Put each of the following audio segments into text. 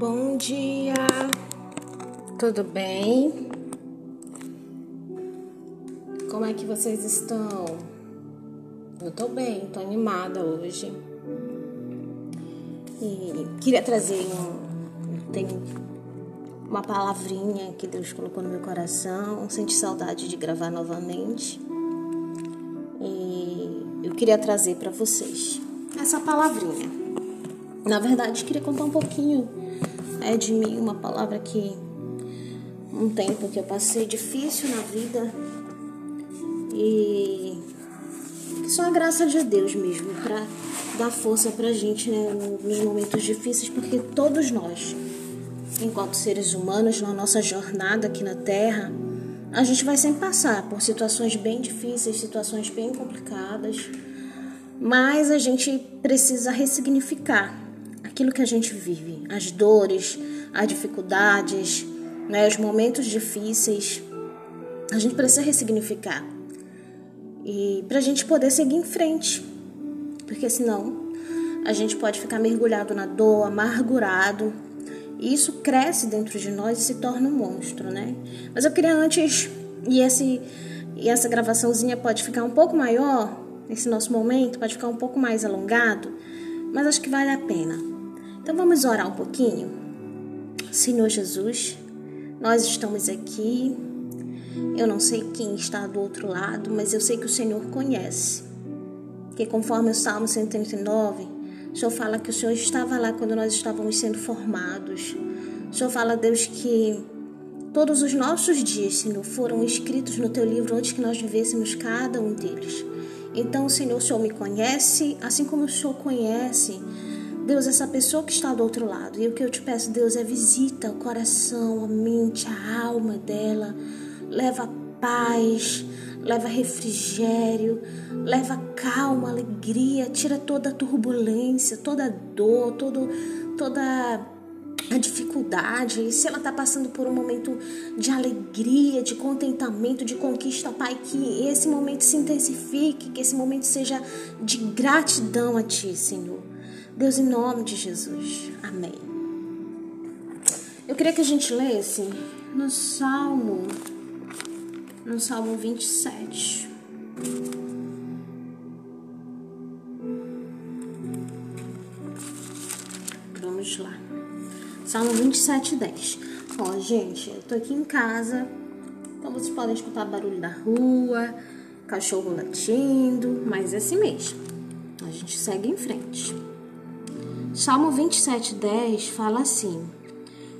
Bom dia, tudo bem? Como é que vocês estão? Eu tô bem, tô animada hoje. E queria trazer um. Tem uma palavrinha que Deus colocou no meu coração. Senti saudade de gravar novamente. E eu queria trazer para vocês essa palavrinha. Na verdade, queria contar um pouquinho é de mim, uma palavra que um tempo que eu passei difícil na vida. E só a graça de Deus mesmo para dar força pra gente né, nos momentos difíceis, porque todos nós, enquanto seres humanos, na nossa jornada aqui na Terra, a gente vai sempre passar por situações bem difíceis, situações bem complicadas, mas a gente precisa ressignificar aquilo que a gente vive, as dores, as dificuldades, né, os momentos difíceis. A gente precisa ressignificar e para a gente poder seguir em frente, porque senão a gente pode ficar mergulhado na dor, amargurado. E isso cresce dentro de nós e se torna um monstro, né? Mas eu queria antes e esse e essa gravaçãozinha pode ficar um pouco maior, esse nosso momento pode ficar um pouco mais alongado, mas acho que vale a pena. Então vamos orar um pouquinho. Senhor Jesus, nós estamos aqui. Eu não sei quem está do outro lado, mas eu sei que o Senhor conhece. Que conforme o Salmo 139, o Senhor fala que o Senhor estava lá quando nós estávamos sendo formados. O Senhor fala, Deus, que todos os nossos dias, Senhor, foram escritos no teu livro antes que nós vivêssemos cada um deles. Então, Senhor, o Senhor me conhece, assim como o Senhor conhece Deus, essa pessoa que está do outro lado. E o que eu te peço, Deus, é visita o coração, a mente, a alma dela. Leva paz, leva refrigério, leva calma, alegria, tira toda a turbulência, toda a dor, todo, toda a dificuldade. E se ela está passando por um momento de alegria, de contentamento, de conquista, Pai, que esse momento se intensifique, que esse momento seja de gratidão a Ti, Senhor. Deus, em nome de Jesus. Amém. Eu queria que a gente lesse no Salmo, no Salmo 27. Vamos lá. Salmo 27, 10. Ó, gente, eu tô aqui em casa, então vocês podem escutar barulho da rua, cachorro latindo, mas é assim mesmo. A gente segue em frente. Salmo 27, 10 fala assim: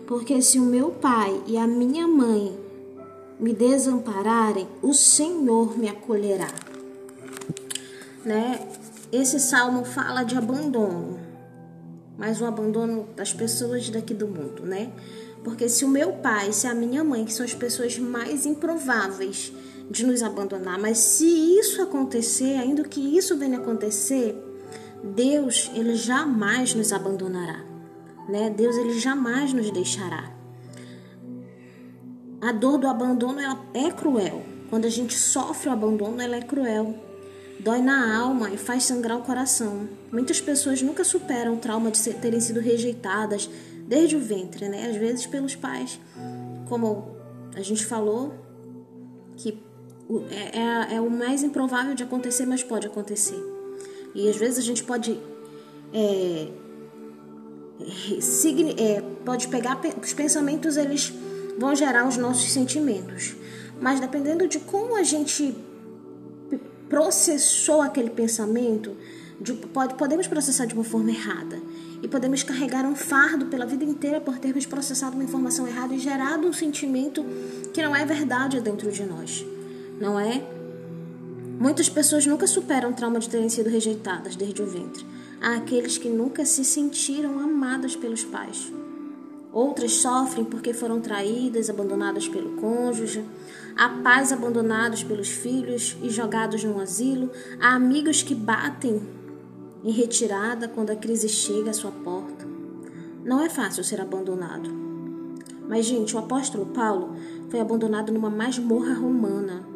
Porque se o meu pai e a minha mãe me desampararem, o Senhor me acolherá. Né? Esse salmo fala de abandono, mas o abandono das pessoas daqui do mundo, né? Porque se o meu pai, se a minha mãe, que são as pessoas mais improváveis de nos abandonar, mas se isso acontecer, ainda que isso venha acontecer, Deus, ele jamais nos abandonará, né? Deus, ele jamais nos deixará. A dor do abandono ela é cruel. Quando a gente sofre o abandono, ela é cruel. Dói na alma e faz sangrar o coração. Muitas pessoas nunca superam o trauma de terem sido rejeitadas desde o ventre, né? Às vezes pelos pais. Como a gente falou, que é, é, é o mais improvável de acontecer, mas pode acontecer. E às vezes a gente pode é, é, pode pegar os pensamentos, eles vão gerar os nossos sentimentos. Mas dependendo de como a gente processou aquele pensamento, de, pode, podemos processar de uma forma errada. E podemos carregar um fardo pela vida inteira por termos processado uma informação errada e gerado um sentimento que não é verdade dentro de nós. Não é? Muitas pessoas nunca superam o trauma de terem sido rejeitadas desde o ventre. Há aqueles que nunca se sentiram amadas pelos pais. Outras sofrem porque foram traídas, abandonadas pelo cônjuge. Há pais abandonados pelos filhos e jogados num asilo. Há amigos que batem em retirada quando a crise chega à sua porta. Não é fácil ser abandonado. Mas, gente, o apóstolo Paulo foi abandonado numa masmorra romana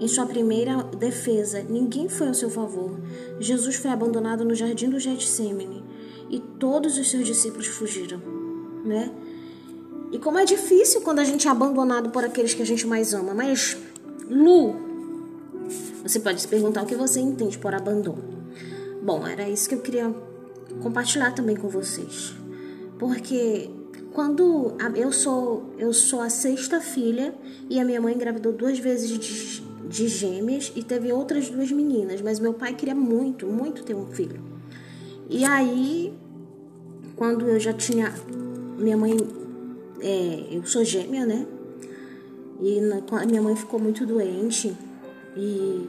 em sua primeira defesa, ninguém foi ao seu favor. Jesus foi abandonado no jardim do Getsemane e todos os seus discípulos fugiram. né? E como é difícil quando a gente é abandonado por aqueles que a gente mais ama. Mas, Lu, você pode se perguntar o que você entende por abandono. Bom, era isso que eu queria compartilhar também com vocês. Porque quando eu sou eu sou a sexta filha e a minha mãe engravidou duas vezes de, de gêmeas e teve outras duas meninas, mas meu pai queria muito, muito ter um filho. E aí, quando eu já tinha minha mãe é, eu sou gêmea, né? E na, minha mãe ficou muito doente e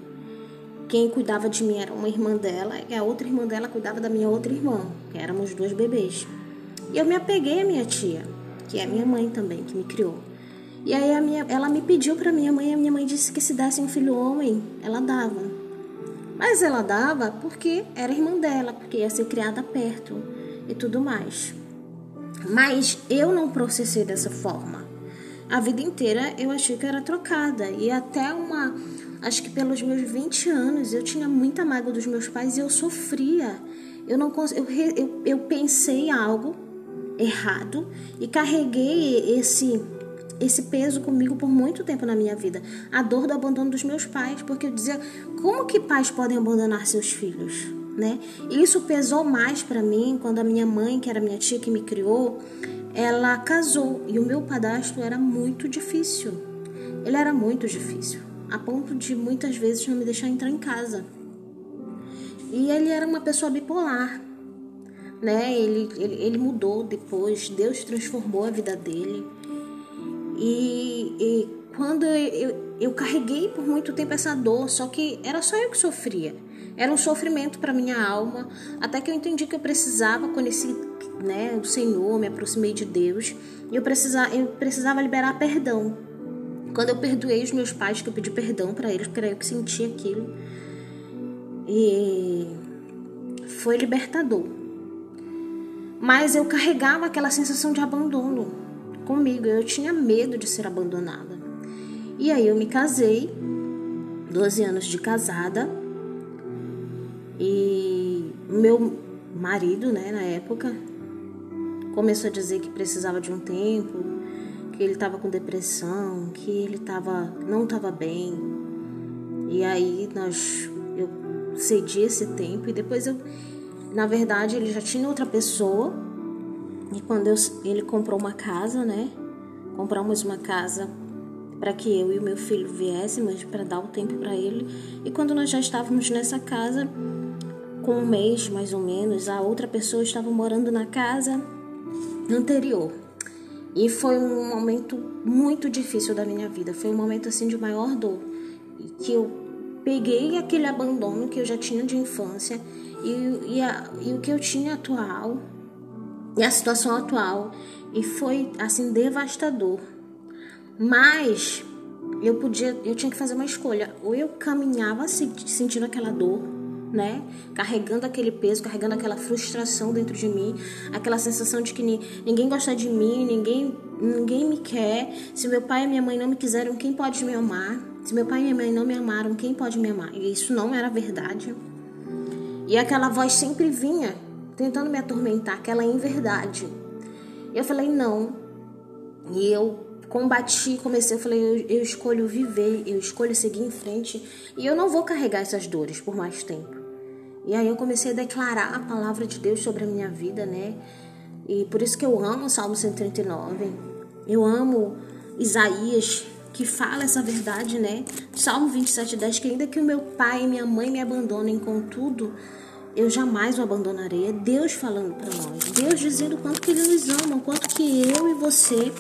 quem cuidava de mim era uma irmã dela e a outra irmã dela cuidava da minha outra irmã, que éramos dois bebês. E eu me apeguei à minha tia, que é minha mãe também, que me criou. E aí a minha, ela me pediu para minha mãe, a minha mãe disse que se desse um filho homem, ela dava. Mas ela dava porque era irmã dela, porque ia ser criada perto e tudo mais. Mas eu não processei dessa forma. A vida inteira eu achei que era trocada. E até uma. Acho que pelos meus 20 anos eu tinha muita mágoa dos meus pais e eu sofria. Eu não eu, eu, eu pensei algo errado e carreguei esse esse peso comigo por muito tempo na minha vida. A dor do abandono dos meus pais, porque eu dizia, como que pais podem abandonar seus filhos? né? Isso pesou mais para mim quando a minha mãe, que era minha tia que me criou, ela casou e o meu padastro era muito difícil. Ele era muito difícil, a ponto de muitas vezes não me deixar entrar em casa. E ele era uma pessoa bipolar, né? Ele, ele, ele mudou depois, Deus transformou a vida dele. E, e quando eu, eu, carreguei por muito tempo essa dor, só que era só eu que sofria. Era um sofrimento para minha alma, até que eu entendi que eu precisava conhecer né, o Senhor, me aproximei de Deus, e eu precisava, eu precisava liberar perdão. Quando eu perdoei os meus pais, que eu pedi perdão para eles, porque era eu que sentia aquilo, e foi libertador. Mas eu carregava aquela sensação de abandono comigo, eu tinha medo de ser abandonada. E aí eu me casei, 12 anos de casada, e meu marido, né, na época, começou a dizer que precisava de um tempo, que ele estava com depressão, que ele tava, não estava bem. E aí nós eu cedi esse tempo e depois eu, na verdade, ele já tinha outra pessoa. E quando eu, ele comprou uma casa, né? Compramos uma casa para que eu e o meu filho viéssemos para dar o tempo para ele. E quando nós já estávamos nessa casa, com um mês mais ou menos, a outra pessoa estava morando na casa anterior. E foi um momento muito difícil da minha vida. Foi um momento assim de maior dor. Que eu peguei aquele abandono que eu já tinha de infância e, e, a, e o que eu tinha atual e a situação atual. E foi assim devastador. Mas eu podia, eu tinha que fazer uma escolha. Ou eu caminhava sentindo aquela dor né? Carregando aquele peso, carregando aquela frustração dentro de mim, aquela sensação de que ninguém gosta de mim, ninguém, ninguém me quer. Se meu pai e minha mãe não me quiseram, quem pode me amar? Se meu pai e minha mãe não me amaram, quem pode me amar? E isso não era verdade. E aquela voz sempre vinha tentando me atormentar, aquela inverdade. Eu falei não. E eu combati, comecei, eu falei, eu, eu, escolho viver, eu escolho seguir em frente e eu não vou carregar essas dores por mais tempo. E aí eu comecei a declarar a palavra de Deus sobre a minha vida, né? E por isso que eu amo o Salmo 139. Eu amo Isaías, que fala essa verdade, né? Salmo 27, 10, que ainda que o meu pai e minha mãe me abandonem, contudo, eu jamais o abandonarei. É Deus falando para nós. Deus dizendo o quanto que Ele nos ama, o quanto que eu e você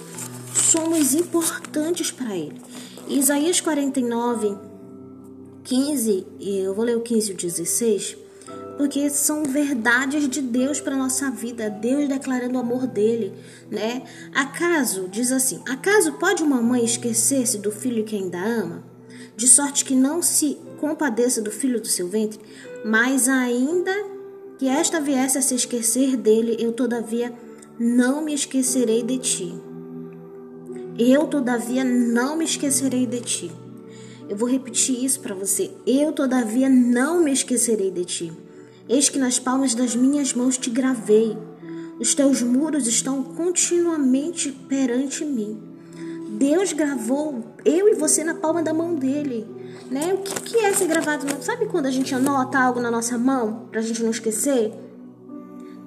somos importantes para Ele. Isaías 49, 15, eu vou ler o 15 e o 16 porque são verdades de Deus para nossa vida, Deus declarando o amor dele, né? Acaso, diz assim: acaso pode uma mãe esquecer-se do filho que ainda ama, de sorte que não se compadeça do filho do seu ventre, mas ainda que esta viesse a se esquecer dele, eu todavia não me esquecerei de ti. Eu todavia não me esquecerei de ti. Eu vou repetir isso para você. Eu todavia não me esquecerei de ti. Eis que nas palmas das minhas mãos te gravei. Os teus muros estão continuamente perante mim. Deus gravou eu e você na palma da mão dele. Né? O que, que é ser gravado? Sabe quando a gente anota algo na nossa mão para a gente não esquecer?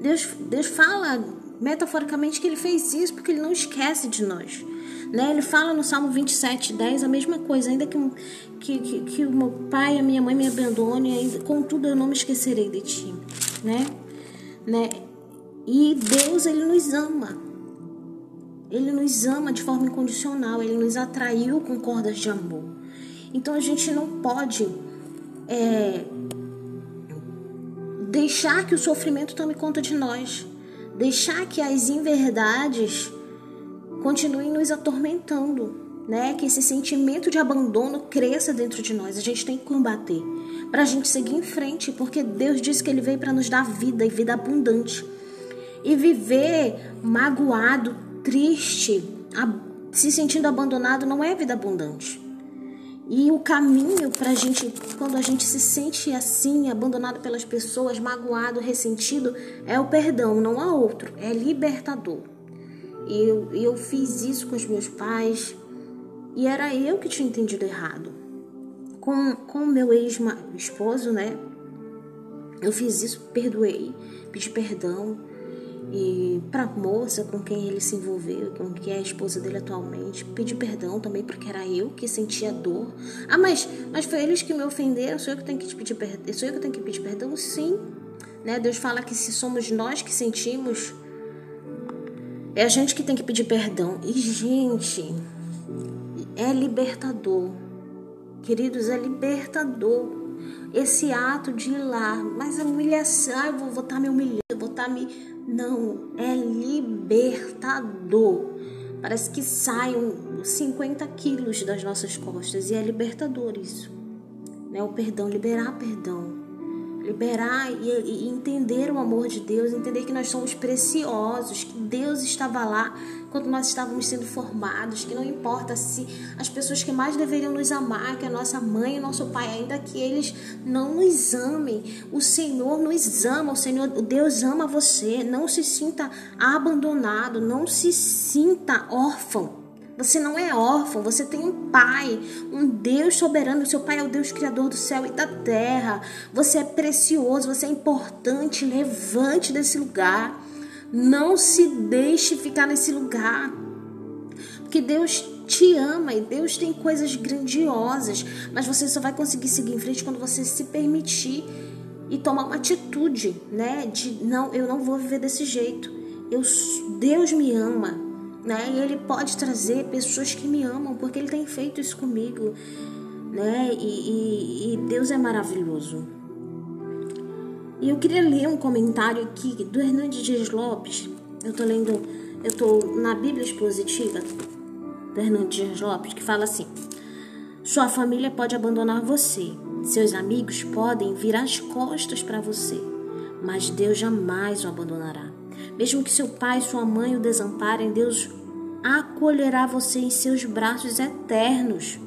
Deus, Deus fala metaforicamente que ele fez isso porque ele não esquece de nós. Né? Ele fala no Salmo 27, 10 a mesma coisa, ainda que, que, que, que o meu pai e a minha mãe me abandone, ainda, contudo eu não me esquecerei de ti. Né? Né? E Deus, ele nos ama. Ele nos ama de forma incondicional, ele nos atraiu com cordas de amor. Então a gente não pode é, deixar que o sofrimento tome conta de nós, deixar que as inverdades continuem nos atormentando, né? Que esse sentimento de abandono cresça dentro de nós. A gente tem que combater para a gente seguir em frente, porque Deus disse que Ele veio para nos dar vida e vida abundante. E viver magoado, triste, se sentindo abandonado não é vida abundante. E o caminho para a gente, quando a gente se sente assim, abandonado pelas pessoas, magoado, ressentido, é o perdão, não há outro, é libertador. E eu, eu fiz isso com os meus pais e era eu que tinha entendido errado. Com, com o meu ex-esposo, né? Eu fiz isso, perdoei, pedi perdão e para a moça com quem ele se envolveu, com quem é a esposa dele atualmente, pedi perdão também porque era eu que sentia dor. Ah, mas, mas foi eles que me ofenderam, sou eu que tenho que pedir perdão, sou eu que tenho que pedir perdão? Sim. Né? Deus fala que se somos nós que sentimos, é a gente que tem que pedir perdão. E gente, é libertador. Queridos, é libertador esse ato de ir lá, mas a humilhação, eu vou estar me humilhando, tá me não, é libertador. Parece que saem 50 quilos das nossas costas e é libertador isso. Né? O perdão, liberar perdão liberar e, e, entender o amor de Deus, entender que nós somos preciosos, que Deus estava lá quando nós estávamos sendo formados, que não importa se as pessoas que mais deveriam nos amar, que a nossa mãe e nosso pai, ainda que eles não nos amem, o Senhor nos ama, o Senhor, Deus ama você, não se sinta abandonado, não se sinta órfão. Você não é órfão, você tem um pai, um Deus soberano. Seu pai é o Deus criador do céu e da terra. Você é precioso, você é importante. Levante desse lugar. Não se deixe ficar nesse lugar. Porque Deus te ama e Deus tem coisas grandiosas, mas você só vai conseguir seguir em frente quando você se permitir e tomar uma atitude, né? De não, eu não vou viver desse jeito. Eu, Deus me ama, né? E ele pode trazer pessoas que me amam, porque ele tem feito isso comigo, né? E, e, e Deus é maravilhoso. E eu queria ler um comentário aqui do Hernandes Dias Lopes. Eu tô lendo, eu tô na Bíblia Expositiva do Hernandes Dias Lopes, que fala assim: Sua família pode abandonar você, seus amigos podem virar as costas para você, mas Deus jamais o abandonará. Mesmo que seu pai e sua mãe o desamparem, Deus acolherá você em seus braços eternos.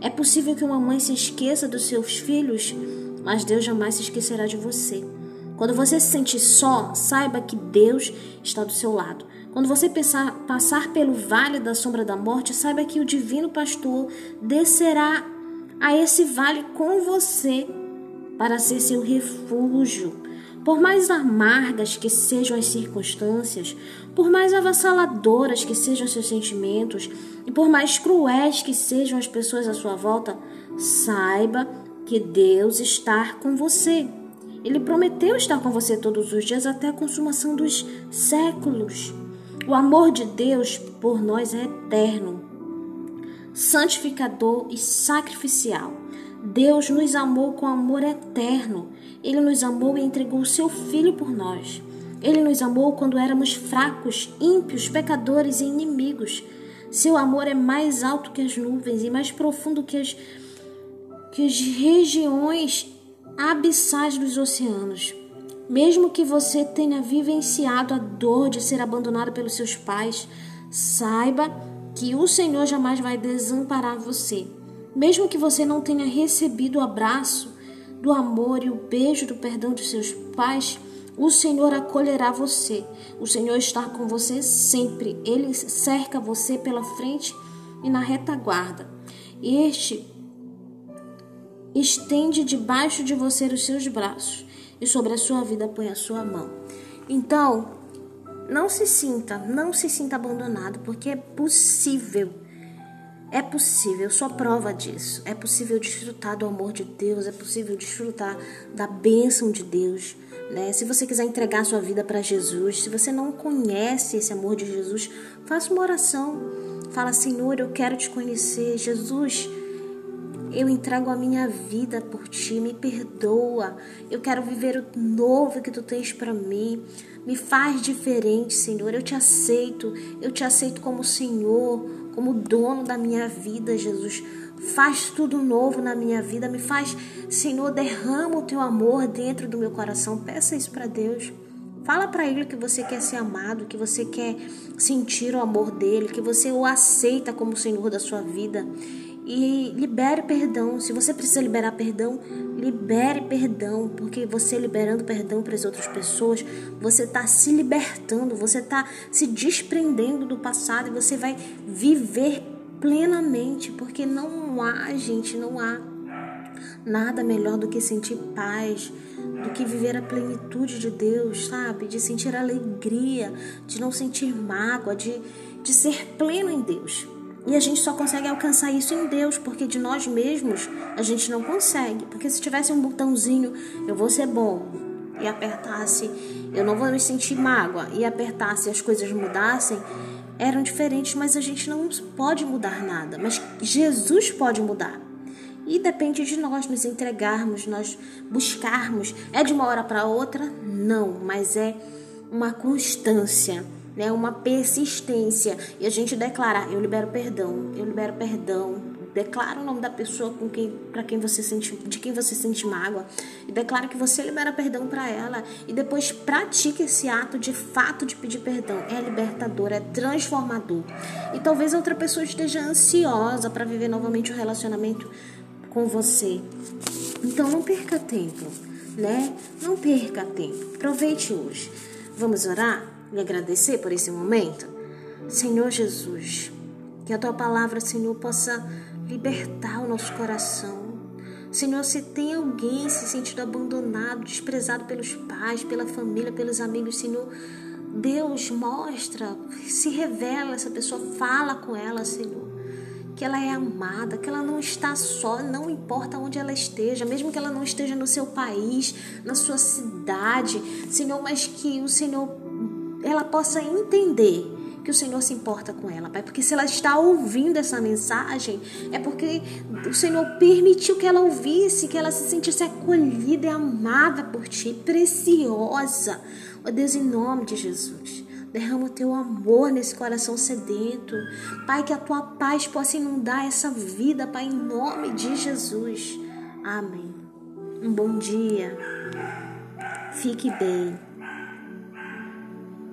É possível que uma mãe se esqueça dos seus filhos, mas Deus jamais se esquecerá de você. Quando você se sentir só, saiba que Deus está do seu lado. Quando você pensar, passar pelo vale da sombra da morte, saiba que o divino pastor descerá a esse vale com você para ser seu refúgio. Por mais amargas que sejam as circunstâncias, por mais avassaladoras que sejam seus sentimentos e por mais cruéis que sejam as pessoas à sua volta, saiba que Deus está com você. Ele prometeu estar com você todos os dias até a consumação dos séculos. O amor de Deus por nós é eterno, santificador e sacrificial. Deus nos amou com amor eterno. Ele nos amou e entregou o seu Filho por nós. Ele nos amou quando éramos fracos, ímpios, pecadores e inimigos. Seu amor é mais alto que as nuvens e mais profundo que as, que as regiões abissais dos oceanos. Mesmo que você tenha vivenciado a dor de ser abandonado pelos seus pais, saiba que o Senhor jamais vai desamparar você. Mesmo que você não tenha recebido o abraço do amor e o beijo do perdão de seus pais, O Senhor acolherá você. O Senhor está com você sempre. Ele cerca você pela frente e na retaguarda. Este estende debaixo de você os seus braços e sobre a sua vida põe a sua mão. Então, não se sinta, não se sinta abandonado, porque é possível. É possível, eu sou prova disso. É possível desfrutar do amor de Deus, é possível desfrutar da bênção de Deus. Né? Se você quiser entregar sua vida para Jesus, se você não conhece esse amor de Jesus, faça uma oração. Fala, Senhor, eu quero te conhecer. Jesus, eu entrego a minha vida por ti, me perdoa. Eu quero viver o novo que tu tens para mim. Me faz diferente, Senhor. Eu te aceito. Eu te aceito como Senhor, como dono da minha vida, Jesus. Faz tudo novo na minha vida. Me faz, Senhor, derrama o teu amor dentro do meu coração. Peça isso para Deus. Fala para ele que você quer ser amado, que você quer sentir o amor dele, que você o aceita como Senhor da sua vida e libere perdão. Se você precisa liberar perdão, libere perdão, porque você liberando perdão para as outras pessoas, você está se libertando, você está se desprendendo do passado e você vai viver plenamente, porque não há, gente, não há nada melhor do que sentir paz, do que viver a plenitude de Deus, sabe? De sentir alegria, de não sentir mágoa, de, de ser pleno em Deus. E a gente só consegue alcançar isso em Deus, porque de nós mesmos a gente não consegue. Porque se tivesse um botãozinho, eu vou ser bom, e apertasse, eu não vou me sentir mágoa, e apertasse as coisas mudassem, eram diferentes, mas a gente não pode mudar nada. Mas Jesus pode mudar. E depende de nós nos entregarmos, nós buscarmos. É de uma hora para outra? Não, mas é uma constância né, uma persistência e a gente declarar, eu libero perdão, eu libero perdão, declara o nome da pessoa com quem, para quem você sente, de quem você sente mágoa e declara que você libera perdão para ela e depois pratique esse ato de fato de pedir perdão. É libertador, é transformador. E talvez outra pessoa esteja ansiosa para viver novamente o relacionamento com você. Então não perca tempo, né? Não perca tempo. Aproveite hoje. Vamos orar? Me agradecer por esse momento? Senhor Jesus, que a tua palavra, Senhor, possa libertar o nosso coração. Senhor, se tem alguém se sentindo abandonado, desprezado pelos pais, pela família, pelos amigos, Senhor, Deus mostra, se revela essa pessoa, fala com ela, Senhor que ela é amada, que ela não está só, não importa onde ela esteja, mesmo que ela não esteja no seu país, na sua cidade, Senhor, mas que o Senhor ela possa entender que o Senhor se importa com ela, Pai. Porque se ela está ouvindo essa mensagem, é porque o Senhor permitiu que ela ouvisse, que ela se sentisse acolhida e amada por Ti, preciosa. Ó oh, Deus, em nome de Jesus. Derrama o teu amor nesse coração sedento. Pai, que a tua paz possa inundar essa vida, Pai, em nome de Jesus. Amém. Um bom dia. Fique bem.